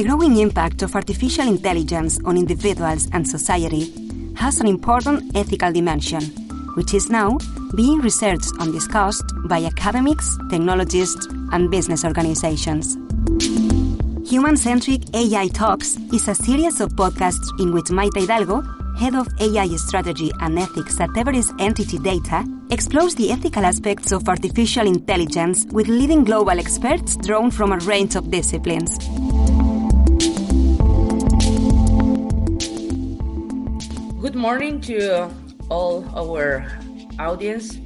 The growing impact of artificial intelligence on individuals and society has an important ethical dimension, which is now being researched and discussed by academics, technologists, and business organizations. Human Centric AI Talks is a series of podcasts in which Maite Hidalgo, head of AI strategy and ethics at everis NTT Data, explores the ethical aspects of artificial intelligence with leading global experts drawn from a range of disciplines. Good morning to all our audience.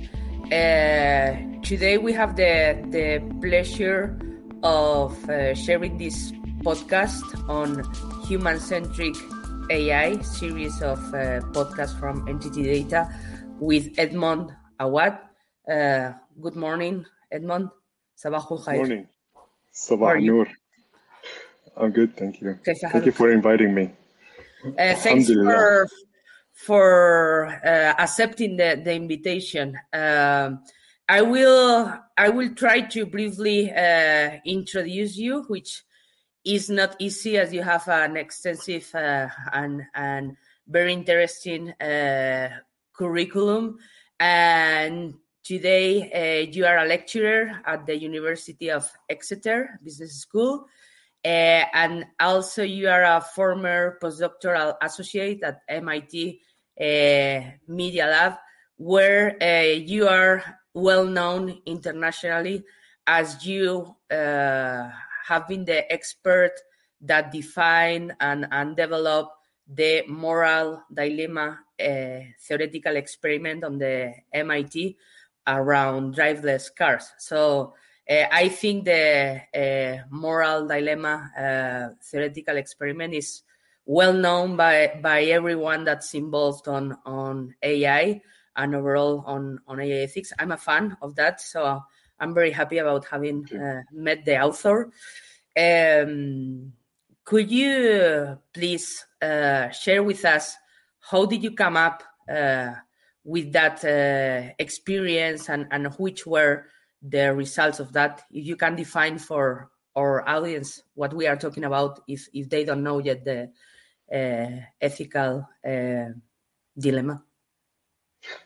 Uh, today we have the, the pleasure of uh, sharing this podcast on human centric AI series of uh, podcasts from NTT Data with Edmond Awad. Uh, good morning, Edmond. Sabahul Khair. Morning. Sabah Noor. I'm good, thank you. Thank you for inviting me. Uh, thanks for for uh, accepting the, the invitation. Um, I will I will try to briefly uh, introduce you, which is not easy as you have an extensive uh, and and very interesting uh, curriculum. And today uh, you are a lecturer at the University of Exeter Business School. Uh, and also, you are a former postdoctoral associate at MIT uh, Media Lab, where uh, you are well known internationally as you have been the expert that define and, and develop the moral dilemma uh, theoretical experiment on the MIT around driverless cars. So uh, I think the uh, moral dilemma uh, theoretical experiment is well known by by everyone that's involved on on AI and overall on on AI ethics. I'm a fan of that, so I'm very happy about having uh, met the author. Um, could you please uh, share with us how did you come up uh, with that experience and and which were the results of that if you can define for our audience what we are talking about if if they don't know yet the uh, ethical uh, dilemma.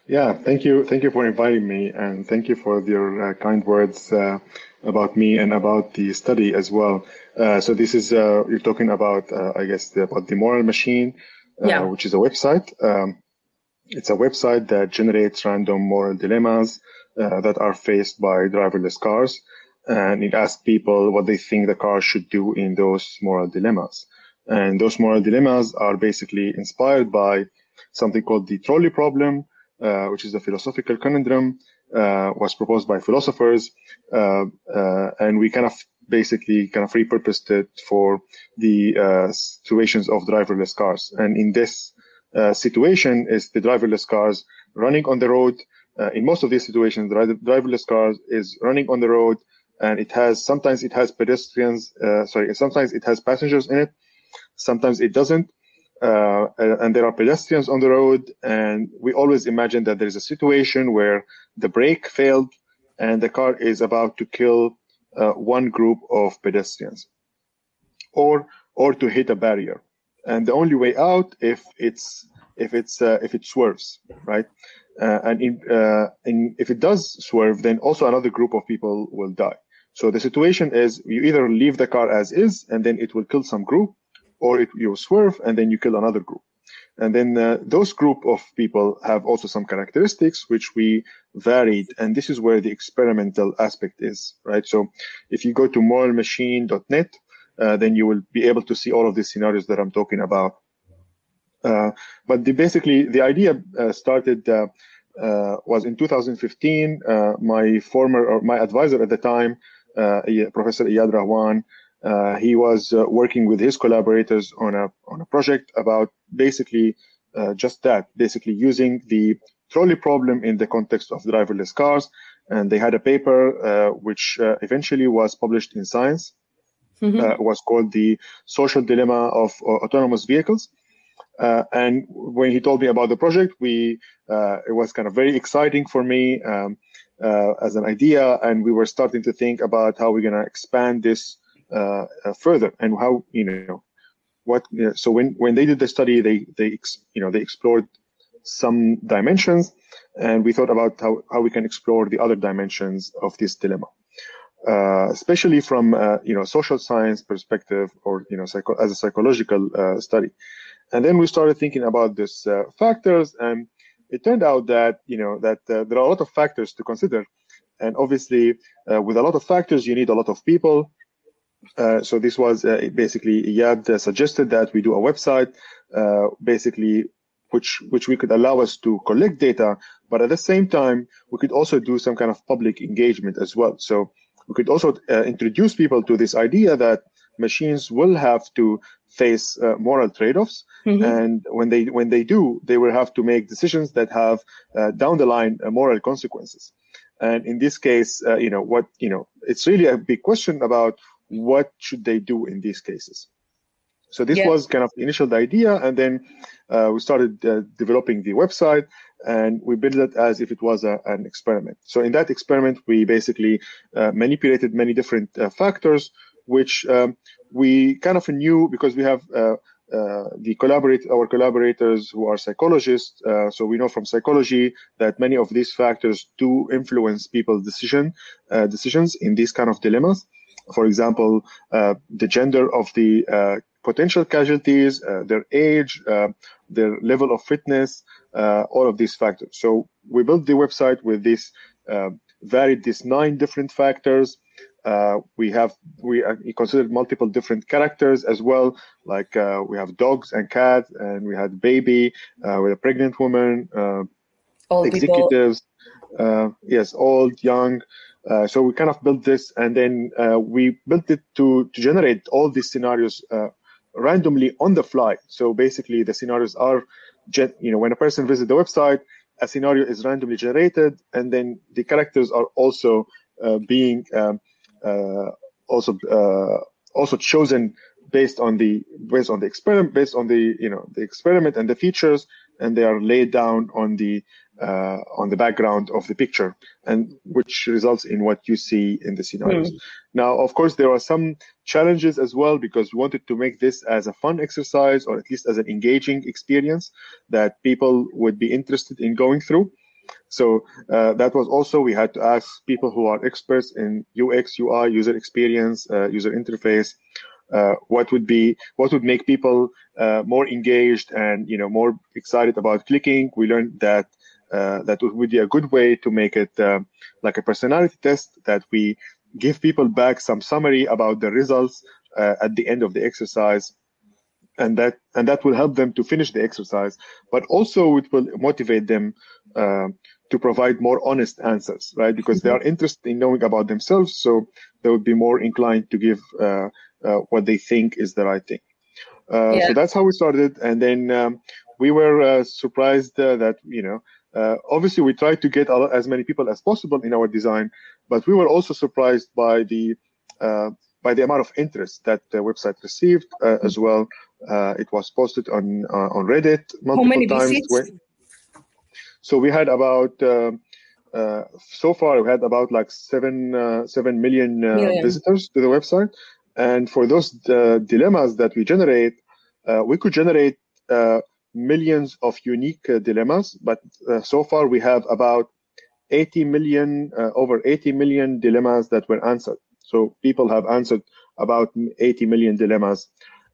Yeah thank you. Thank you for inviting me and thank you for your uh, kind words uh, about me and about the study as well. Uh, so this is uh, you're talking about i guess the, about the moral machine yeah. which is a website. Um, it's a website that generates random moral dilemmas uh, that are faced by driverless cars. And it asks people what they think the car should do in those moral dilemmas. And those moral dilemmas are basically inspired by something called the trolley problem, uh, which is a philosophical conundrum, uh, was proposed by philosophers. Uh, uh and we kind of basically kind of repurposed it for the uh, situations of driverless cars. And in this situation is the driverless cars running on the road uh, in most of these situations, the driverless car is running on the road and it has, sometimes it has pedestrians, uh, sorry, sometimes it has passengers in it, sometimes it doesn't. Uh, and there are pedestrians on the road and we always imagine that there is a situation where the brake failed and the car is about to kill uh, one group of pedestrians or or to hit a barrier and the only way out if it's if it's uh, if it swerves right uh, and in, uh, in, if it does swerve, then also another group of people will die. So the situation is you either leave the car as is, and then it will kill some group, or it, you swerve and then you kill another group. And then uh, those group of people have also some characteristics which we varied, and this is where the experimental aspect is, right? So if you go to moralmachine.net, uh, then you will be able to see all of these scenarios that I'm talking about. Uh, but the, basically, the idea uh, started uh, was in 2015. my former or my advisor at the time, Professor Iyad Rahwan, he was working with his collaborators on a on a project about basically just that, basically using the trolley problem in the context of driverless cars. And they had a paper uh, which uh, eventually was published in Science. Mm-hmm. Uh, was called the social dilemma of autonomous vehicles. Uh, and when he told me about the project, we uh, it was kind of very exciting for me um, uh, as an idea, and we were starting to think about how we're going to expand this uh, uh, further and how you know what. You know, so when when they did the study, they they you know they explored some dimensions, and we thought about how how we can explore the other dimensions of this dilemma. Uh, especially from uh, you know social science perspective or you know psycho- as a psychological uh, study and then we started thinking about these uh, factors and it turned out that you know that uh, there are a lot of factors to consider. And obviously uh, with a lot of factors you need a lot of people. So this was basically Iyad suggested that we do a website basically which which we could allow us to collect data but at the same time we could also do some kind of public engagement as well. So we could also uh, introduce people to this idea that machines will have to face uh, moral trade-offs mm-hmm. and when they when they do they will have to make decisions that have uh, down the line uh, moral consequences and in this case uh, you know what you know it's really a big question about what should they do in these cases so this yeah. was kind of the initial idea and then uh, we started developing the website and we built it as if it was a, an experiment. So in that experiment, we basically uh, manipulated many different uh, factors, which um, we kind of knew because we have uh, uh the collaborate our collaborators who are psychologists. Uh, so we know from psychology that many of these factors do influence people's decision uh, decisions in these kind of dilemmas. For example, the gender of the potential casualties, their age, their level of fitness, uh, all of these factors. So we built the website with uh, varied these nine different factors. Uh, we have we considered multiple different characters as well. Like uh, we have dogs and cats, and we had baby uh, with a pregnant woman, uh, executives, yes, old, young. so we kind of built this, and then we built it to to generate all these scenarios randomly on the fly. So basically, the scenarios are you know, when a person visits the website, a scenario is randomly generated, and then the characters are also uh, being um, uh, also uh, also chosen based on the based on the experiment, based on the you know the experiment and the features, and they are laid down on the uh, on the background of the picture, and which results in what you see in the scenarios. Mm. Now, of course, there are some challenges as well because we wanted to make this as a fun exercise or at least as an engaging experience that people would be interested in going through. So uh, that was also we had to ask people who are experts in UX, UI, user experience, uh, user interface, uh, what would be what would make people uh, more engaged and you know more excited about clicking. We learned that uh, that would be a good way to make it uh, like a personality test that we give people back some summary about the results uh, at the end of the exercise and that and that will help them to finish the exercise but also it will motivate them uh, to provide more honest answers right because they are interested in knowing about themselves so they would be more inclined to give uh, uh, what they think is the right thing yeah. so that's how we started and then um, we were surprised that you know uh, obviously, we tried to get as many people as possible in our design, but we were also surprised by the uh, by the amount of interest that the website received uh, as well. Uh, it was posted on uh, on Reddit multiple times. Visits? So we had about um, uh, so far we had about like seven seven million, million, visitors to the website, and for those dilemmas that we generate, we could generate millions of unique uh, dilemmas, but uh, so far we have about 80 million, uh, over 80 million dilemmas that were answered. So people have answered about 80 million dilemmas.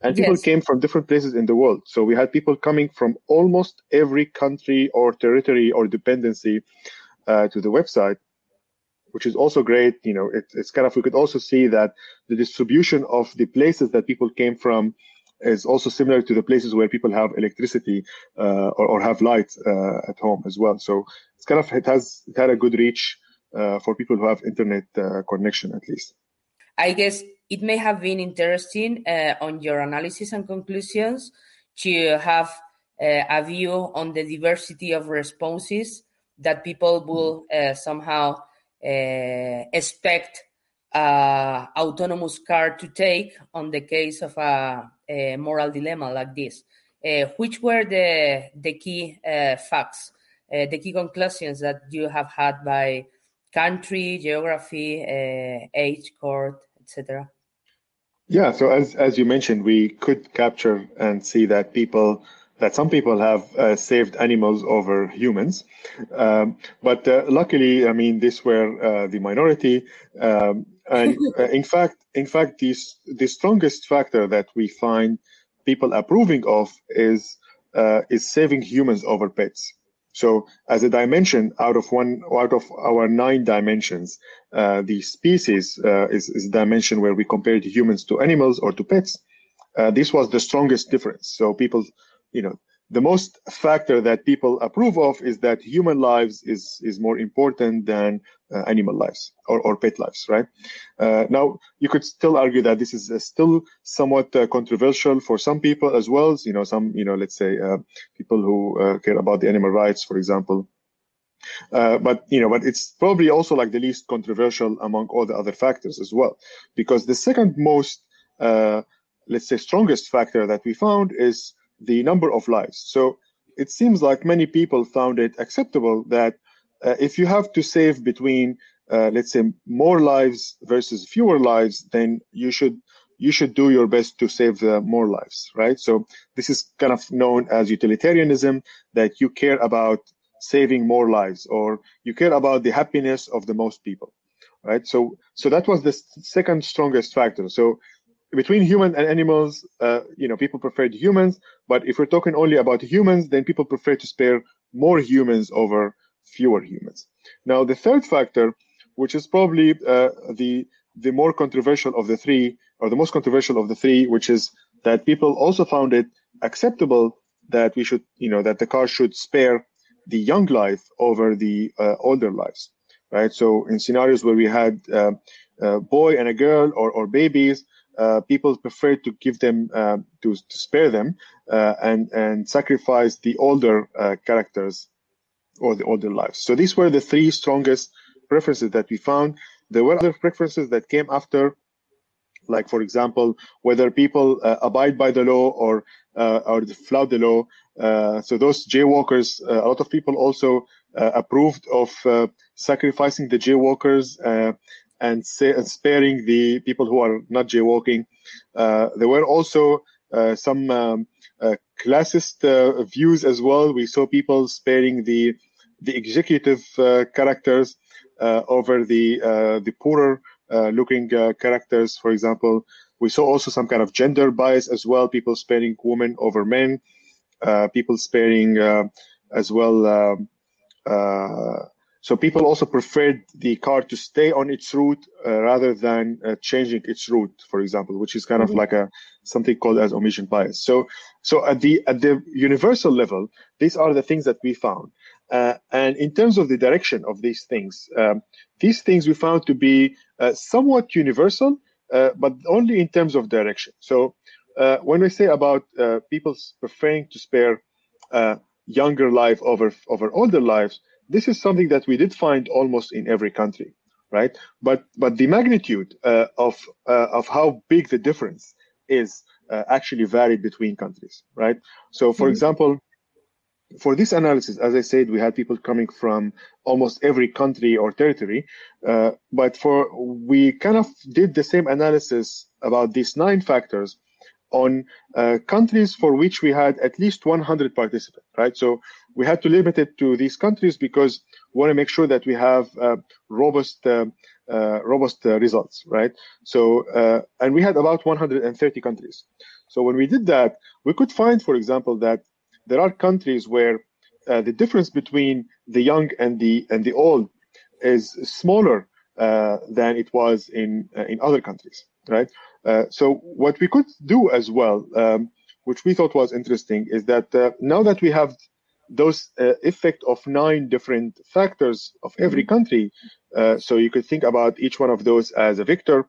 And people yes. came from different places in the world. So we had people coming from almost every country or territory or dependency uh, to the website, which is also great. You know, it, it's kind of, we could also see that the distribution of the places that people came from is also similar to the places where people have electricity uh, or, or, have light uh, at home as well. So it's kind of it has it had a good reach uh, for people who have internet uh, connection at least. I guess it may have been interesting uh, on your analysis and conclusions to have uh, a view on the diversity of responses that people will somehow expect uh, autonomous car to take on the case of a, a moral dilemma like this? Uh, which were the the key uh, facts, uh, the key conclusions that you have had by country, geography, uh, age, court, etc.? Yeah, so as as you mentioned, we could capture and see that people that some people have uh, saved animals over humans, um, but uh, luckily, I mean, this were uh, the minority, um, and uh, in fact, in fact, this the strongest factor that we find people approving of is uh, is saving humans over pets. So as a dimension out of one out of our nine dimensions, uh, the species uh, is, is a dimension where we compare humans to animals or to pets. Uh, this was the strongest difference. So people, you know, the most factor that people approve of is that human lives is is more important than uh, animal lives or, or pet lives right? Uh, now you could still argue that this is uh, still somewhat uh, controversial for some people as well. You know some you know let's say uh, people who uh, care about the animal rights for example. But you know but it's probably also like the least controversial among all the other factors as well. Because the second most let's say strongest factor that we found is the number of lives. So it seems like many people found it acceptable that uh, if you have to save between, uh, let's say, more lives versus fewer lives, then you should you should do your best to save the more lives, right? So this is kind of known as utilitarianism, that you care about saving more lives or you care about the happiness of the most people, right? So so that was the second strongest factor. So between human and animals, uh, you know, people preferred humans. But if we're talking only about humans, then people prefer to spare more humans over fewer humans. Now, the third factor, which is probably uh, the the more controversial of the three, or the most controversial of the three, which is that people also found it acceptable that we should, you know, that the car should spare the young life over the uh, older lives, right? So in scenarios where we had uh, a boy and a girl or, or babies, uh, people prefer to give them uh, to, to spare them uh, and and sacrifice the older uh, characters or the older lives. So these were the three strongest preferences that we found. There were other preferences that came after, like for example, whether people uh, abide by the law or or flout the law. so those jaywalkers, a lot of people also approved of sacrificing the jaywalkers and, say, and sparing the people who are not jaywalking. Uh, there were also uh, some um, uh, classist uh, views as well. We saw people sparing the the executive uh, characters uh, over the the poorer looking characters. For example, we saw also some kind of gender bias as well. People sparing women over men. people sparing as well. Um, so people also preferred the car to stay on its route uh, rather than uh, changing its route, for example, which is kind mm-hmm. of like a something called as omission bias. So, so at the at the universal level, these are the things that we found. Uh, and in terms of the direction of these things, um, these things we found to be uh, somewhat universal, uh, but only in terms of direction. So uh, when we say about people preferring to spare younger life over over older lives this is something that we did find almost in every country, right? But but the magnitude uh, of uh, of how big the difference is uh, actually varied between countries, right? So, for mm-hmm. example, for this analysis, as I said, we had people coming from almost every country or territory, uh, but for we kind of did the same analysis about these nine factors on uh, countries for which we had at least 100 participants, right? So we had to limit it to these countries because we want to make sure that we have uh, robust, uh, uh robust uh, results, right? So, uh, and we had about 130 countries. So when we did that, we could find, for example, that there are countries where the difference between the young and the and the old is smaller than it was in in other countries, right? So what we could do as well, um, which we thought was interesting, is that now that we have those uh, effect of nine different factors of every mm-hmm. country, uh, so you could think about each one of those as a vector,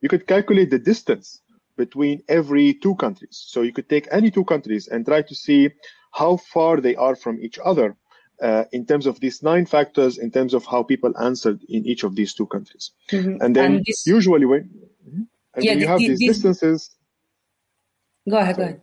you could calculate the distance between every two countries. So you could take any two countries and try to see how far they are from each other uh, in terms of these nine factors, in terms of how people answered in each of these two countries. Mm-hmm. And then and this, usually when mm-hmm. And yeah, when you have the, these the, distances. Go ahead, go ahead.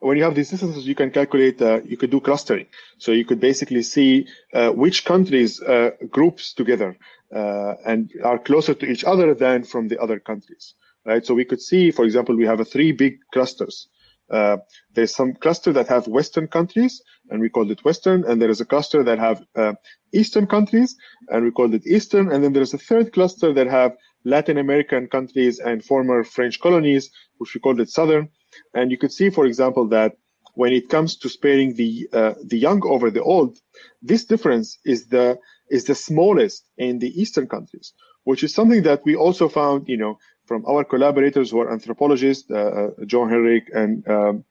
When you have these distances, you can calculate, uh, you could do clustering. So you could basically see uh, which countries uh, groups together uh, and are closer to each other than from the other countries. right? So we could see, for example, we have a three big clusters. Uh, there's some cluster that have Western countries, and we called it Western, and there is a cluster that have uh, Eastern countries, and we called it Eastern, and then there's a third cluster that have Latin American countries and former French colonies, which we called it Southern. And you could see, for example, that when it comes to sparing the uh, the young over the old, this difference is the is the smallest in the Eastern countries, which is something that we also found, you know, from our collaborators who are anthropologists, uh, uh John Henrich and um,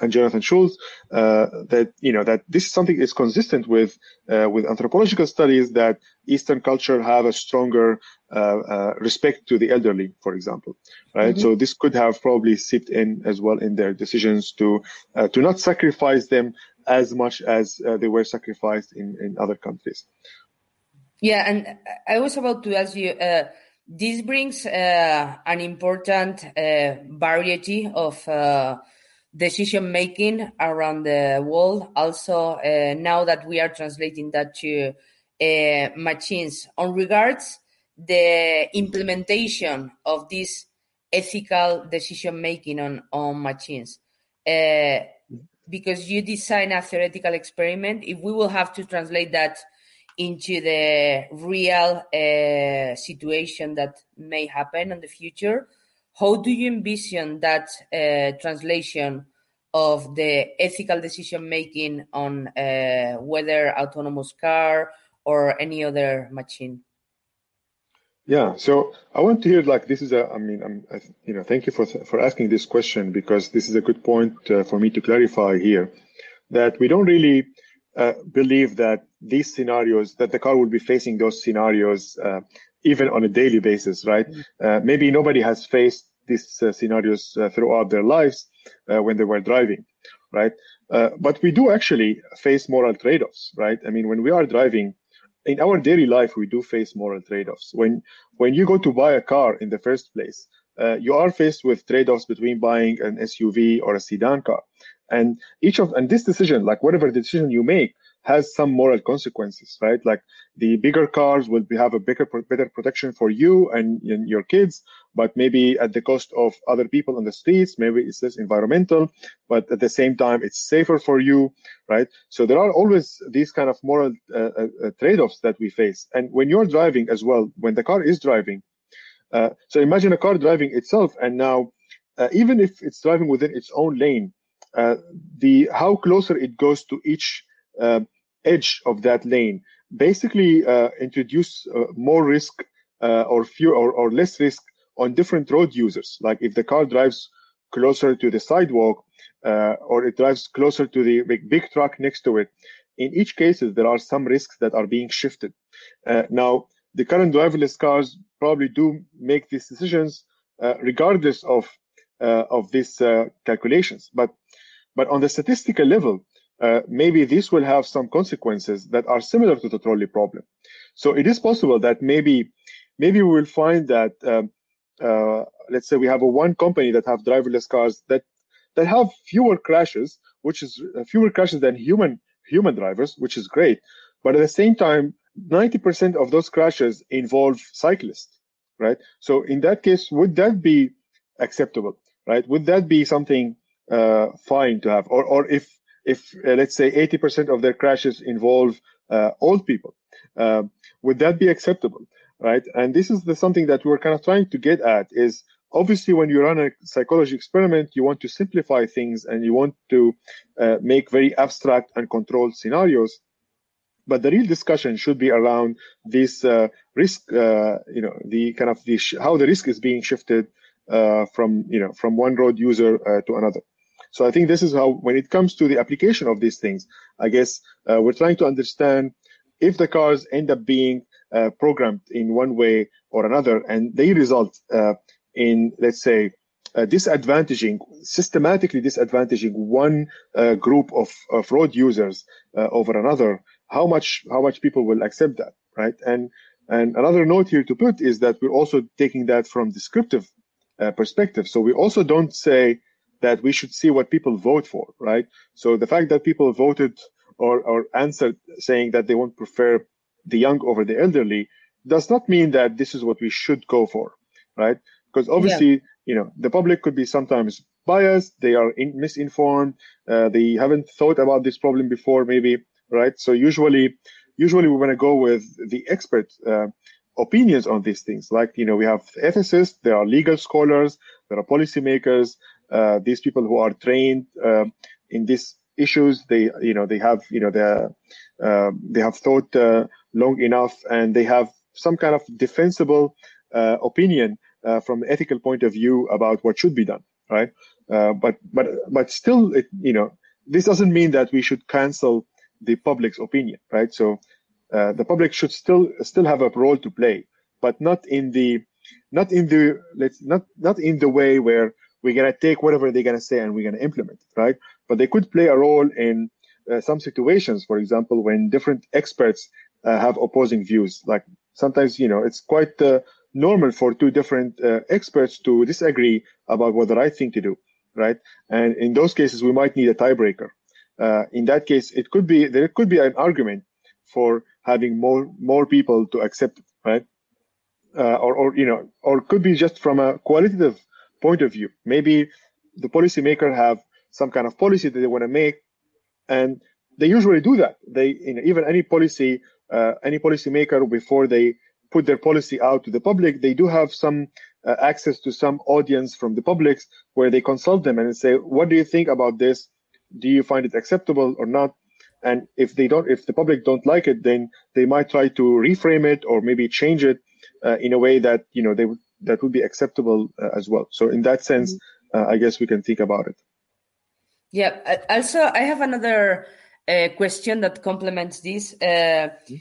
and Jonathan Schulz, uh, that you know that this is something that's consistent with uh, with anthropological studies that Eastern culture have a stronger uh, uh respect to the elderly, for example, right? Mm-hmm. So this could have probably seeped in as well in their decisions to uh, to not sacrifice them as much as uh, they were sacrificed in in other countries. Yeah, and I was about to ask you. this brings an important variety of decision making around the world. Also, uh, now that we are translating that to uh, machines, on regards the implementation of this ethical decision making on on machines. Uh, because you design a theoretical experiment, if we will have to translate that into the real uh, situation that may happen in the future, how do you envision that uh, translation of the ethical decision making on uh, whether autonomous car or any other machine? Yeah, so I want to hear like this is a. I mean, I'm, I, you know, thank you for for asking this question because this is a good point uh, for me to clarify here that we don't really uh, believe that these scenarios that the car will be facing those scenarios uh, even on a daily basis, right? Mm-hmm. Uh, maybe nobody has faced these uh, scenarios uh, throughout their lives uh, when they were driving, right? but we do actually face moral trade-offs, right? I mean, when we are driving, in our daily life, we do face moral trade-offs. When when you go to buy a car in the first place, uh, you are faced with trade-offs between buying an SUV or a sedan car, and each of and this decision, like whatever decision you make, has some moral consequences, right? Like the bigger cars will be, have a bigger, better protection for you and, and, your kids, but maybe at the cost of other people on the streets. Maybe it's less environmental, but at the same time, it's safer for you, right? So there are always these kind of moral uh, uh, uh trade-offs that we face. And when you're driving as well, when the car is driving, uh, so imagine a car driving itself, and now uh, even if it's driving within its own lane, uh, the how closer it goes to each edge of that lane. Basically uh, introduce uh, more risk uh, or few or, or less risk on different road users. Like if the car drives closer to the sidewalk uh, or it drives closer to the big, big, truck next to it in each cases there are some risks that are being shifted. Uh, now the current driverless cars probably do make these decisions uh, regardless of of these calculations. But but on the statistical level uh, maybe this will have some consequences that are similar to the trolley problem. So it is possible that maybe maybe we will find that um, uh, let's say we have a one company that have driverless cars that that have fewer crashes, which is uh, fewer crashes than human human drivers, which is great. But at the same time, 90% of those crashes involve cyclists, right? So in that case, would that be acceptable, right? Would that be something uh, fine to have, or or if if uh, let's say 80% of their crashes involve uh, old people uh, would that be acceptable right? And this is the something that we're kind of trying to get at is obviously when you run a psychology experiment you want to simplify things and you want to uh, make very abstract and controlled scenarios. But the real discussion should be around this uh, risk uh, you know the kind of the how the risk is being shifted from you know from one road user to another so I think this is how, when it comes to the application of these things, I guess uh, we're trying to understand if the cars end up being uh, programmed in one way or another, and they result uh, in, let's say, uh, disadvantaging, systematically disadvantaging one uh, group of, of road users uh, over another, how much how much people will accept that, right? And and another note here to put is that we're also taking that from descriptive perspective. So we also don't say that we should see what people vote for, right? So the fact that people voted or, or answered saying that they won't prefer the young over the elderly does not mean that this is what we should go for, right? because obviously yeah. you know the public could be sometimes biased they are in, misinformed uh, they haven't thought about this problem before maybe right so usually usually we want to go with the expert uh, opinions on these things like you know we have ethicists there are legal scholars there are policymakers uh, these people who are trained uh, in these issues they you know they have you know they uh, they have thought uh, long enough and they have some kind of defensible uh, opinion uh, from an ethical point of view about what should be done, right? Uh, but but but still, it, you know, this doesn't mean that we should cancel the public's opinion, right? So the public should still still have a role to play, but not in the not in the let's not not in the way where we're gonna take whatever they're gonna say and we're gonna implement it, right? But they could play a role in uh, some situations, for example, when different experts uh, have opposing views. Like sometimes, you know, it's quite uh, normal for two different uh, experts to disagree about what the right thing to do, right? And in those cases, we might need a tiebreaker. Uh, in that case, it could be there could be an argument for having more more people to accept it, right? Uh, or, or you know, or could be just from a qualitative point of view. Maybe the policymaker have some kind of policy that they want to make, and they usually do that. They, you know, even any policy, uh, any policymaker before they put their policy out to the public, they do have some uh, access to some audience from the public where they consult them and say, what do you think about this? Do you find it acceptable or not? And if they don't, if the public don't like it, then they might try to reframe it or maybe change it uh, in a way that you know they would that would be acceptable uh, as well. So in that sense, mm-hmm. uh, I guess we can think about it. Yeah. Also, I have another uh, question that complements this. Uh, mm-hmm.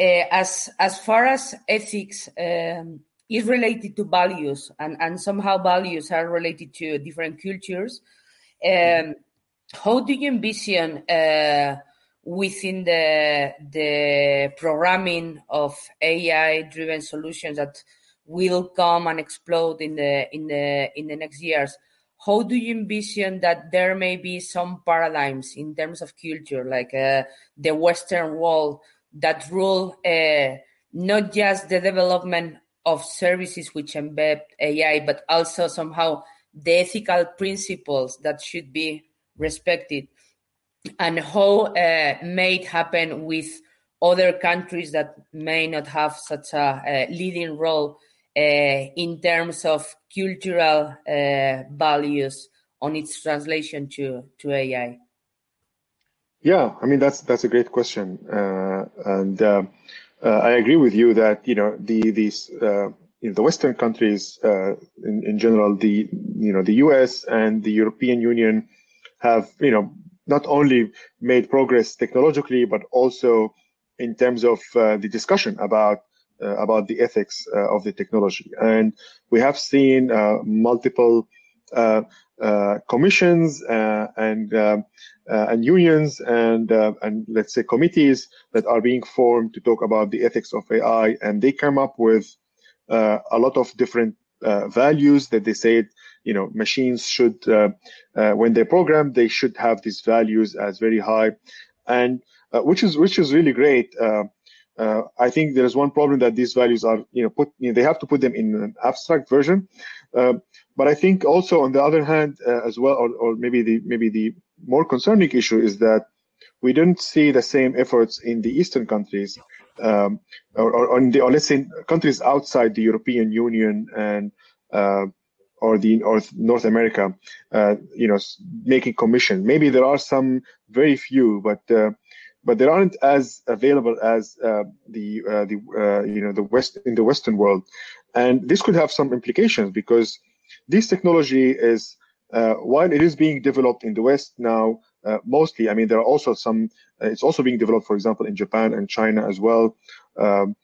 Uh, as as far as ethics um, is related to values, and and somehow values are related to different cultures. Um, how do you envision uh, within the the programming of AI driven solutions that will come and explode in the in the in the next years? how do you envision that there may be some paradigms in terms of culture, like uh, the Western world, that rule uh, not just the development of services which embed AI, but also somehow the ethical principles that should be respected, and how uh, may it happen with other countries that may not have such a, a leading role uh, in terms of cultural uh, values on its translation to, to AI? Yeah, I mean that's that's a great question, uh, and uh, uh, I agree with you that you know the these uh, in the Western countries in, in general, the you know the U.S. and the European Union have you know not only made progress technologically but also in terms of the discussion about uh, about the ethics uh, of the technology. And we have seen uh, multiple commissions and and unions and and let's say committees that are being formed to talk about the ethics of AI, and they come up with a lot of different values that they say you know machines should uh, uh, when they program they should have these values as very high and uh, which is which is really great uh, I think there is one problem that these values are, you know, put, you know, they have to put them in an abstract version. Uh, but I think also on the other hand, uh, as well, or, or maybe the maybe the more concerning issue is that we don't see the same efforts in the Eastern countries, um, or, or, the, or let's say countries outside the European Union and uh, or the or North America, uh, you know, making commission. Maybe there are some very few, but uh, but they aren't as available as uh, the uh, the uh, you know the west in the Western world, and this could have some implications because this technology is uh, while it is being developed in the West now. Uh, mostly, I mean, there are also some. Uh, it's also being developed, for example, in Japan and China as well. Um,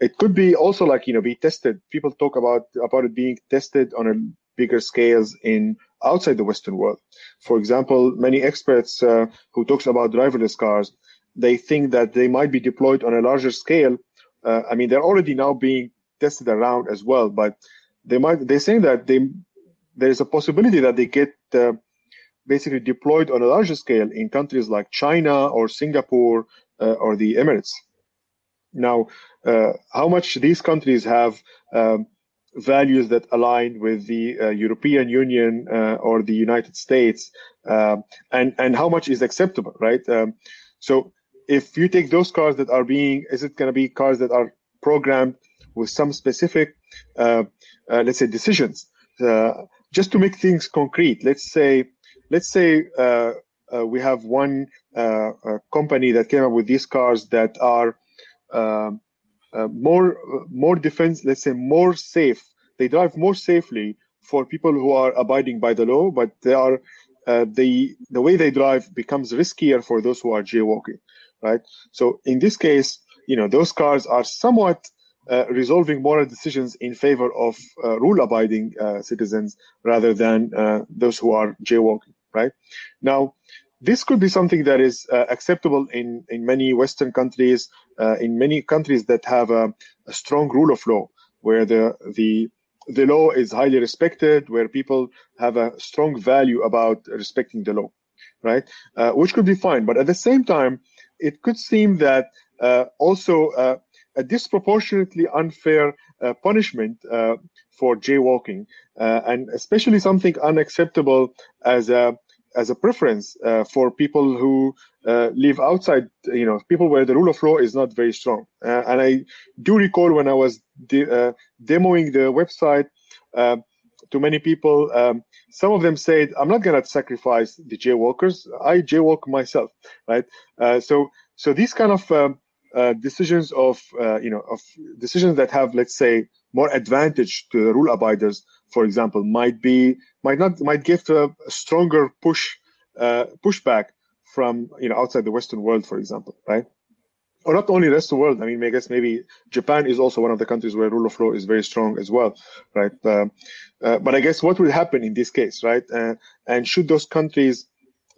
it could be also like you know be tested. People talk about about it being tested on a bigger scales in outside the Western world. For example, many experts who talks about driverless cars they think that they might be deployed on a larger scale. Uh, I mean, they're already now being tested around as well, but they might. They're saying that they there is a possibility that they get uh, basically deployed on a larger scale in countries like China or Singapore uh, or the Emirates. Now, uh, how much these countries have um, values that align with the uh, European Union uh, or the United States, um, and and how much is acceptable, right? Um, so if you take those cars that are being, is it going to be cars that are programmed with some specific, uh, uh let's say, decisions? Uh, just to make things concrete, let's say, let's say uh, we have one company that came up with these cars that are um, more more defense, let's say, more safe. They drive more safely for people who are abiding by the law, but they are uh, the the way they drive becomes riskier for those who are jaywalking, right? So in this case, you know, those cars are somewhat uh, resolving moral decisions in favor of uh, rule-abiding uh, citizens rather than uh, those who are jaywalking, right? Now, this could be something that is uh, acceptable in in many Western countries, in many countries that have a, a strong rule of law, where the the the law is highly respected, where people have a strong value about respecting the law, right? Uh, which could be fine. But at the same time, it could seem that uh, also uh, a disproportionately unfair uh, punishment uh, for jaywalking, uh, and especially something unacceptable as a as a preference for people who live outside, you know, people where the rule of law is not very strong. and I do recall when I was de- demoing the website to many people. Um, some of them said, "I'm not going to sacrifice the jaywalkers. I jaywalk myself." Right. Uh, so, so these kind of um, uh, decisions of uh, you know of decisions that have, let's say, more advantage to the rule abiders, for example, might be might not might give a, stronger push uh, pushback from you know outside the Western world, for example, right? Or not only the rest of the world. I mean, I guess maybe Japan is also one of the countries where rule of law is very strong as well, right? Uh, uh, but I guess what will happen in this case, right? Uh, and should those countries,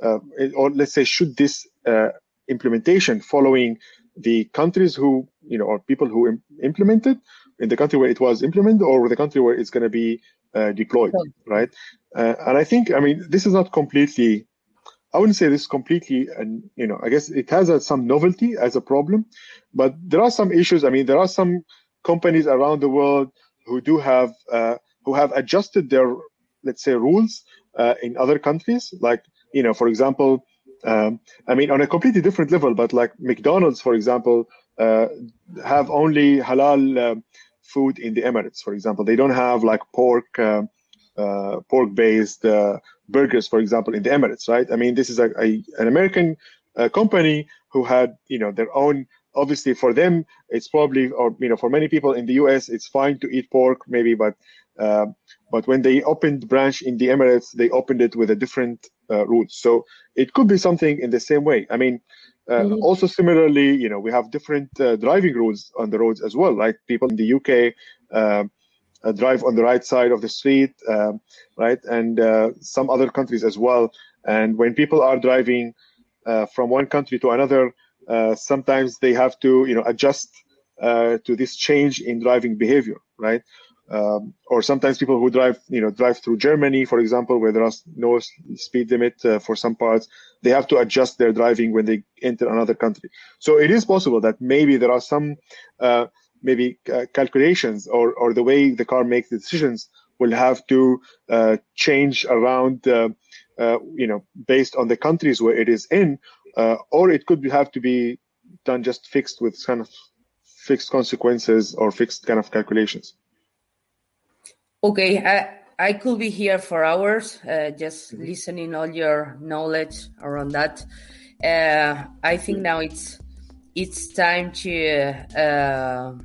uh, or let's say, should this uh, implementation following the countries who, you know, or people who Im- implemented in the country where it was implemented, or the country where it's going to be uh, deployed, right? and I think, I mean, this is not completely I wouldn't say this completely, and you know, I guess it has a, some novelty as a problem, but there are some issues. I mean, there are some companies around the world who do have uh, who have adjusted their, let's say, rules uh, in other countries. Like, you know, for example, um, I mean, on a completely different level, but like McDonald's, for example, uh, have only halal um, food in the Emirates. For example, they don't have like pork. Um, uh, pork-based uh, burgers, for example, in the Emirates, right? I mean, this is a, a an American uh, company who had, you know, their own. Obviously, for them, it's probably, or you know, for many people in the U.S., it's fine to eat pork, maybe, but uh, but when they opened branch in the Emirates, they opened it with a different uh, route. So it could be something in the same way. I mean, uh, mm-hmm. also similarly, you know, we have different uh, driving rules on the roads as well. Like people in the UK, um, uh, drive on the right side of the street, um, right? And uh, some other countries as well. And when people are driving uh, from one country to another, uh, sometimes they have to, you know, adjust uh, to this change in driving behavior, right? Um, or sometimes people who drive, you know, drive through Germany, for example, where there is no speed limit uh, for some parts, they have to adjust their driving when they enter another country. So it is possible that maybe there are some maybe uh, calculations or, or the way the car makes the decisions will have to uh, change around, uh, uh you know, based on the countries where it is in, uh, or it could have to be done just fixed with kind of fixed consequences or fixed kind of calculations. Okay, I, I could be here for hours uh, just mm-hmm. listening all your knowledge around that. I think now it's it's time to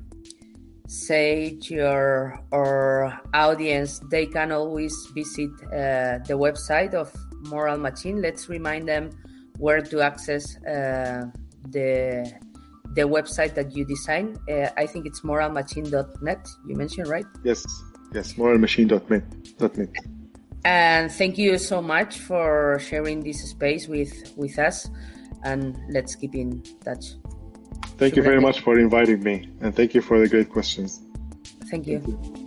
say to your our audience they can always visit uh, the website of Moral Machine. Let's remind them where to access uh, the the website that you design. Uh, I think it's moralmachine.net. You mentioned right? Yes, yes, moralmachine.net. And thank you so much for sharing this space with with us. And let's keep in touch. Thank you very much for inviting me, and thank you for the great questions. Thank you. Thank you.